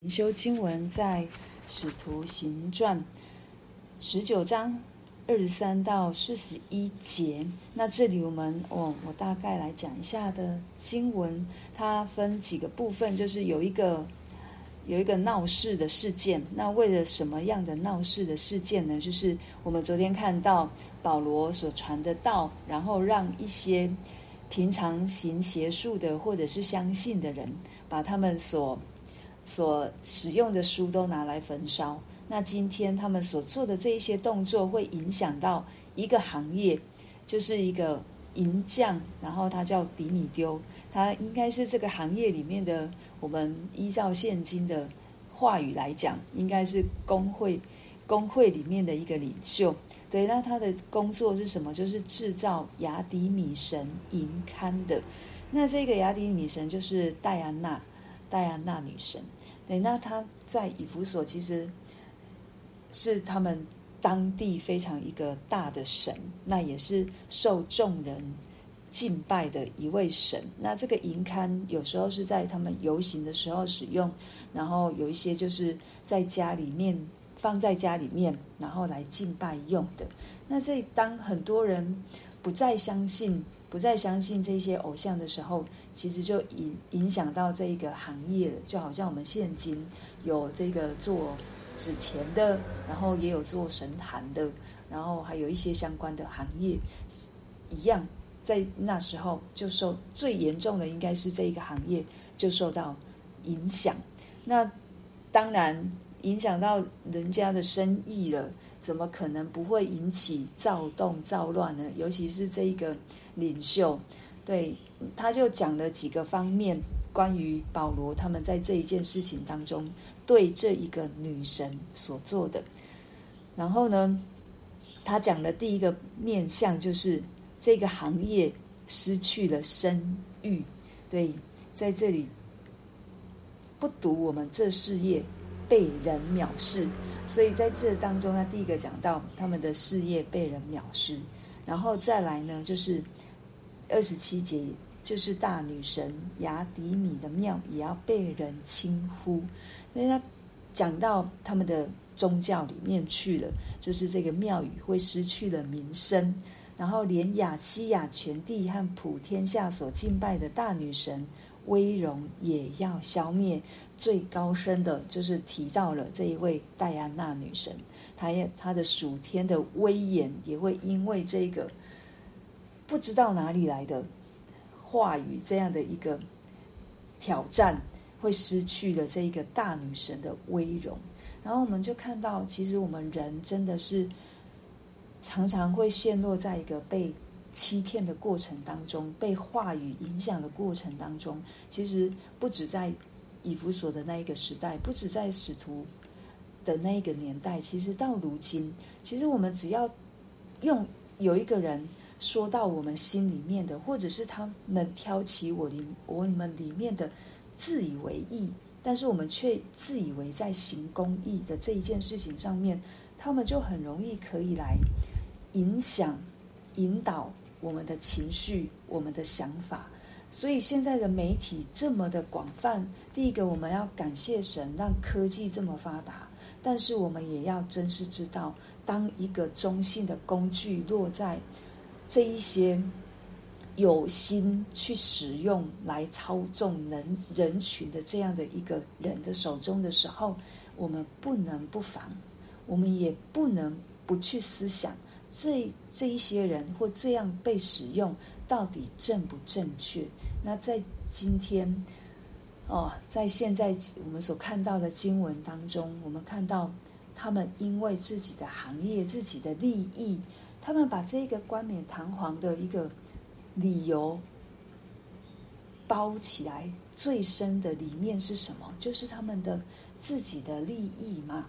灵修经文在《使徒行传》十九章二十三到四十一节。那这里我们哦，我大概来讲一下的经文，它分几个部分，就是有一个有一个闹事的事件。那为了什么样的闹事的事件呢？就是我们昨天看到保罗所传的道，然后让一些平常行邪术的或者是相信的人，把他们所所使用的书都拿来焚烧。那今天他们所做的这一些动作，会影响到一个行业，就是一个银匠，然后他叫迪米丢，他应该是这个行业里面的。我们依照现今的话语来讲，应该是工会工会里面的一个领袖。对，那他的工作是什么？就是制造雅迪米神银刊的。那这个雅迪米神就是戴安娜，戴安娜女神。对，那他在以弗所其实是他们当地非常一个大的神，那也是受众人敬拜的一位神。那这个银龛有时候是在他们游行的时候使用，然后有一些就是在家里面放在家里面，然后来敬拜用的。那这当很多人不再相信。不再相信这些偶像的时候，其实就影影响到这一个行业了。就好像我们现今有这个做纸钱的，然后也有做神坛的，然后还有一些相关的行业一样，在那时候就受最严重的应该是这一个行业就受到影响。那当然影响到人家的生意了。怎么可能不会引起躁动、躁乱呢？尤其是这一个领袖，对，他就讲了几个方面关于保罗他们在这一件事情当中对这一个女神所做的。然后呢，他讲的第一个面向就是这个行业失去了声誉。对，在这里不读我们这事业。被人藐视，所以在这当中，他第一个讲到他们的事业被人藐视，然后再来呢，就是二十七节，就是大女神雅迪米的庙也要被人轻呼，所以他讲到他们的宗教里面去了，就是这个庙宇会失去了名声，然后连亚西亚全地和普天下所敬拜的大女神。威荣也要消灭，最高深的就是提到了这一位戴安娜女神，她也她的属天的威严也会因为这个不知道哪里来的话语这样的一个挑战，会失去了这一个大女神的威荣。然后我们就看到，其实我们人真的是常常会陷落在一个被。欺骗的过程当中，被话语影响的过程当中，其实不止在以弗所的那一个时代，不止在使徒的那一个年代，其实到如今，其实我们只要用有一个人说到我们心里面的，或者是他们挑起我里我们里面的自以为义，但是我们却自以为在行公义的这一件事情上面，他们就很容易可以来影响。引导我们的情绪，我们的想法。所以现在的媒体这么的广泛，第一个我们要感谢神，让科技这么发达。但是我们也要真是知道，当一个中性的工具落在这一些有心去使用来操纵人人群的这样的一个人的手中的时候，我们不能不防，我们也不能不去思想。这这一些人或这样被使用，到底正不正确？那在今天，哦，在现在我们所看到的经文当中，我们看到他们因为自己的行业、自己的利益，他们把这个冠冕堂皇的一个理由包起来，最深的里面是什么？就是他们的自己的利益嘛。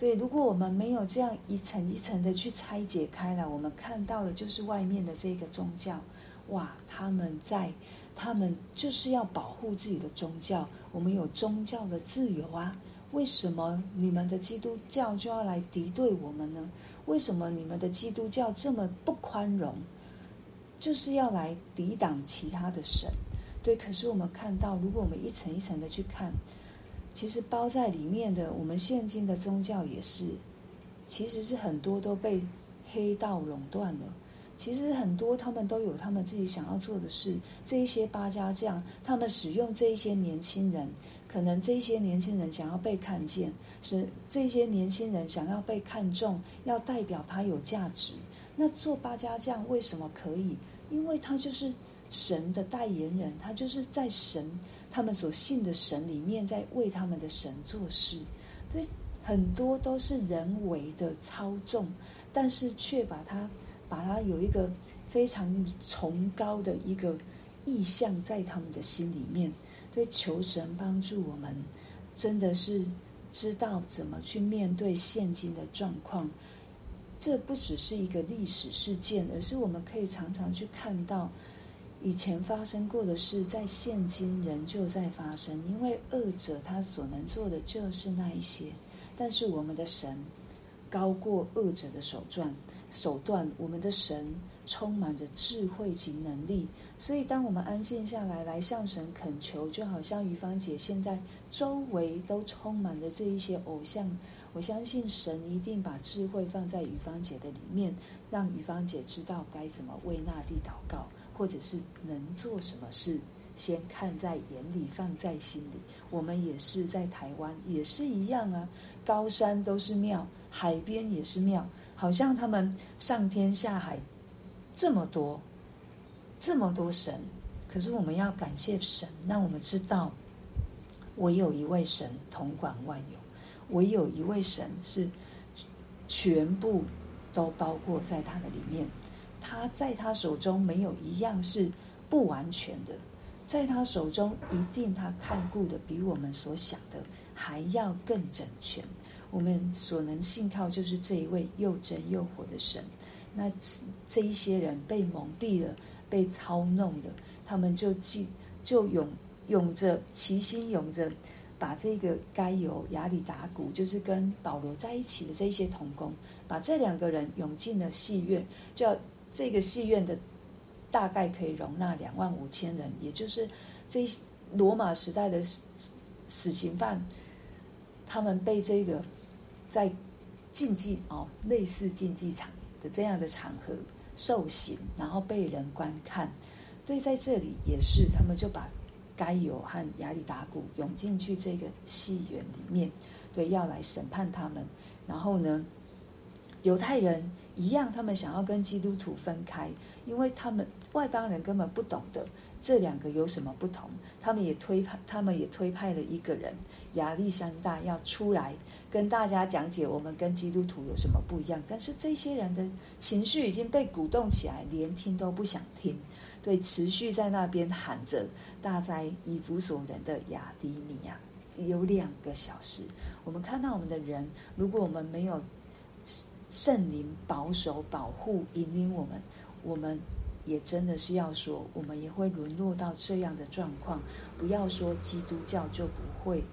对，如果我们没有这样一层一层的去拆解开来，我们看到的就是外面的这个宗教，哇，他们在，他们就是要保护自己的宗教。我们有宗教的自由啊，为什么你们的基督教就要来敌对我们呢？为什么你们的基督教这么不宽容，就是要来抵挡其他的神？对，可是我们看到，如果我们一层一层的去看。其实包在里面的，我们现今的宗教也是，其实是很多都被黑道垄断了。其实很多他们都有他们自己想要做的事。这一些八家将，他们使用这一些年轻人，可能这一些年轻人想要被看见，是这些年轻人想要被看重，要代表他有价值。那做八家将为什么可以？因为他就是神的代言人，他就是在神他们所信的神里面，在为他们的神做事。所以很多都是人为的操纵，但是却把它把它有一个非常崇高的一个意向在他们的心里面。所以求神帮助我们，真的是知道怎么去面对现今的状况。这不只是一个历史事件，而是我们可以常常去看到以前发生过的事，在现今仍旧在发生。因为恶者他所能做的就是那一些，但是我们的神高过恶者的手段，手段，我们的神充满着智慧及能力。所以，当我们安静下来，来向神恳求，就好像于芳姐现在周围都充满着这一些偶像。我相信神一定把智慧放在于芳姐的里面，让于芳姐知道该怎么为那地祷告，或者是能做什么事，先看在眼里，放在心里。我们也是在台湾，也是一样啊。高山都是庙，海边也是庙，好像他们上天下海这么多，这么多神。可是我们要感谢神，让我们知道，我有一位神统管万有。唯有一位神是全部都包括在他的里面，他在他手中没有一样是不完全的，在他手中一定他看顾的比我们所想的还要更整全。我们所能信靠就是这一位又真又活的神。那这一些人被蒙蔽了，被操弄的，他们就记就永永着齐心永着。把这个该犹亚里达古，就是跟保罗在一起的这些同工，把这两个人涌进了戏院，叫这个戏院的大概可以容纳两万五千人，也就是这罗马时代的死刑犯，他们被这个在竞技哦，类似竞技场的这样的场合受刑，然后被人观看，对，在这里也是，他们就把。该有和亚里达古涌进去这个戏院里面，对，要来审判他们。然后呢，犹太人一样，他们想要跟基督徒分开，因为他们外邦人根本不懂得这两个有什么不同。他们也推派，他们也推派了一个人亚历山大要出来跟大家讲解我们跟基督徒有什么不一样。但是这些人的情绪已经被鼓动起来，连听都不想听。对，持续在那边喊着“大灾以弗所人的亚底米亚”，有两个小时。我们看到我们的人，如果我们没有圣灵保守、保护、引领我们，我们也真的是要说，我们也会沦落到这样的状况。不要说基督教就不会，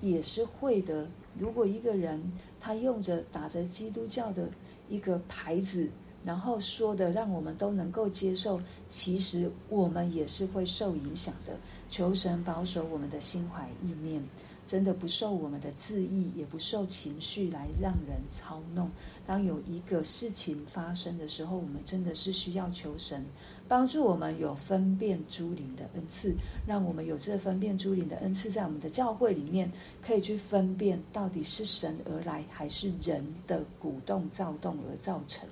也是会的。如果一个人他用着打着基督教的一个牌子。然后说的让我们都能够接受，其实我们也是会受影响的。求神保守我们的心怀意念，真的不受我们的自意，也不受情绪来让人操弄。当有一个事情发生的时候，我们真的是需要求神帮助我们有分辨诸灵的恩赐，让我们有这分辨诸灵的恩赐，在我们的教会里面可以去分辨到底是神而来，还是人的鼓动躁动而造成。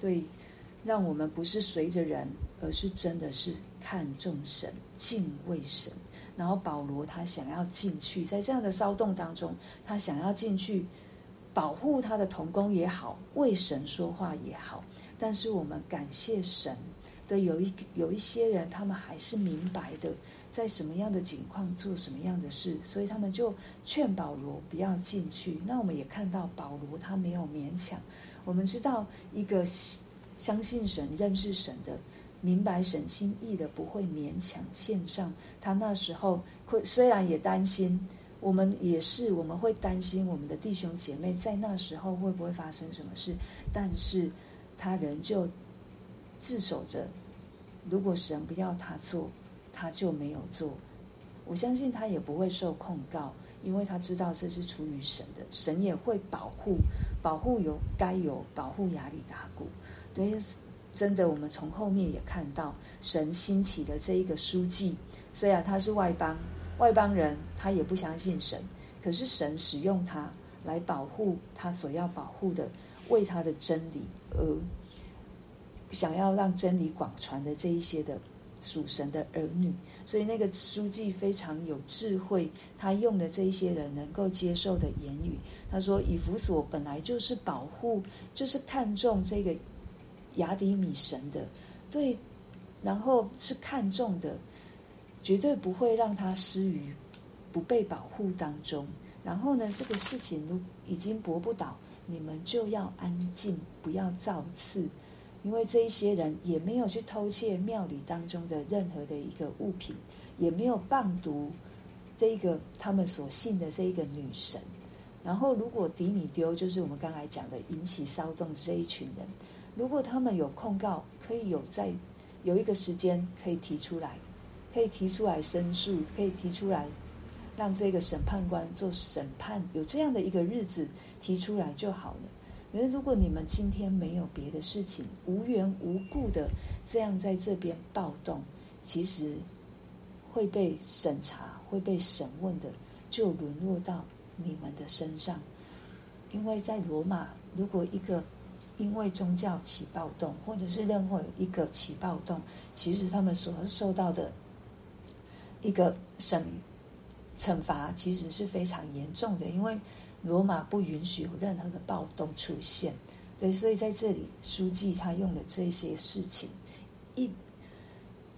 对，让我们不是随着人，而是真的是看重神、敬畏神。然后保罗他想要进去，在这样的骚动当中，他想要进去保护他的童工也好，为神说话也好。但是我们感谢神的有一有一些人，他们还是明白的，在什么样的情况做什么样的事，所以他们就劝保罗不要进去。那我们也看到保罗他没有勉强。我们知道，一个相信神、认识神的、明白神心意的，不会勉强献上。他那时候会虽然也担心，我们也是，我们会担心我们的弟兄姐妹在那时候会不会发生什么事，但是他仍旧自守着。如果神不要他做，他就没有做。我相信他也不会受控告，因为他知道这是出于神的，神也会保护，保护有该有保护亚力达古。对，真的，我们从后面也看到神兴起的这一个书记，虽然他是外邦外邦人，他也不相信神，可是神使用他来保护他所要保护的，为他的真理而想要让真理广传的这一些的。属神的儿女，所以那个书记非常有智慧，他用的这一些人能够接受的言语。他说：“以弗所本来就是保护，就是看重这个雅底米神的，对，然后是看重的，绝对不会让他失于不被保护当中。然后呢，这个事情都已经驳不倒，你们就要安静，不要造次。”因为这一些人也没有去偷窃庙里当中的任何的一个物品，也没有谤讟这一个他们所信的这一个女神。然后，如果迪米丢就是我们刚才讲的引起骚动这一群人，如果他们有控告，可以有在有一个时间可以提出来，可以提出来申诉，可以提出来让这个审判官做审判，有这样的一个日子提出来就好了。可是，如果你们今天没有别的事情，无缘无故的这样在这边暴动，其实会被审查、会被审问的，就沦落到你们的身上。因为在罗马，如果一个因为宗教起暴动，或者是任何一个起暴动，其实他们所受到的一个审惩罚，其实是非常严重的，因为。罗马不允许有任何的暴动出现，对，所以在这里，书记他用了这些事情，一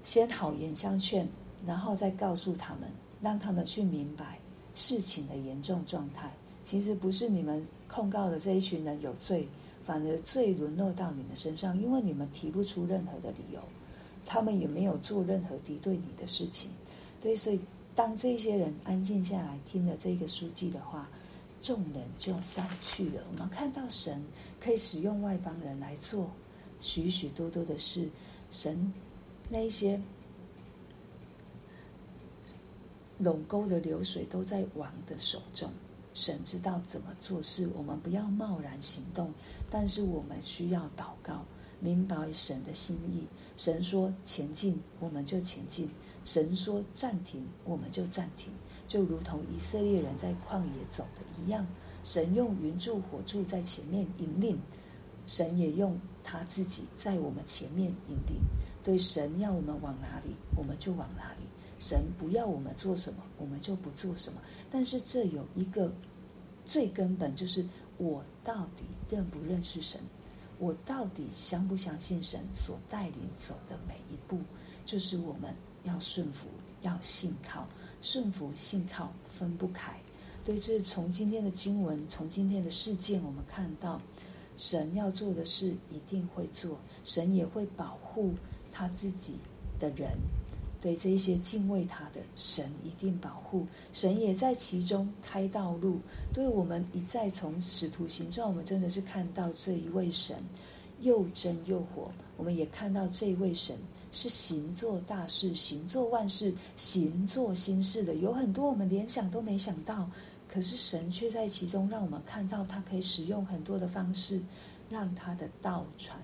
先好言相劝，然后再告诉他们，让他们去明白事情的严重状态。其实不是你们控告的这一群人有罪，反而罪沦落到你们身上，因为你们提不出任何的理由，他们也没有做任何敌对你的事情。对，所以当这些人安静下来，听了这个书记的话。众人就散去了。我们看到神可以使用外邦人来做许许多多的事。神那一些陇沟的流水都在王的手中。神知道怎么做事。我们不要贸然行动，但是我们需要祷告，明白神的心意。神说前进，我们就前进；神说暂停，我们就暂停。就如同以色列人在旷野走的一样，神用云柱火柱在前面引领，神也用他自己在我们前面引领。对，神要我们往哪里，我们就往哪里；神不要我们做什么，我们就不做什么。但是这有一个最根本，就是我到底认不认识神？我到底相不相信神所带领走的每一步？就是我们要顺服，要信靠。顺服、信靠分不开，对，这是从今天的经文，从今天的事件，我们看到神要做的事一定会做，神也会保护他自己的人，对这些敬畏他的神一定保护，神也在其中开道路。对我们一再从使徒行传，我们真的是看到这一位神又真又活，我们也看到这一位神。是行做大事、行做万事、行做新事的，有很多我们连想都没想到，可是神却在其中让我们看到，他可以使用很多的方式，让他的道传。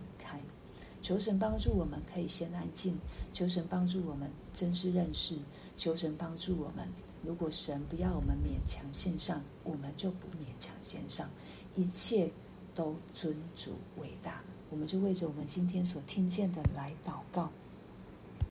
求神帮助我们，可以先安静；求神帮助我们，真实认识；求神帮助我们，如果神不要我们勉强献上，我们就不勉强献上，一切都尊主伟大。我们就为着我们今天所听见的来祷告。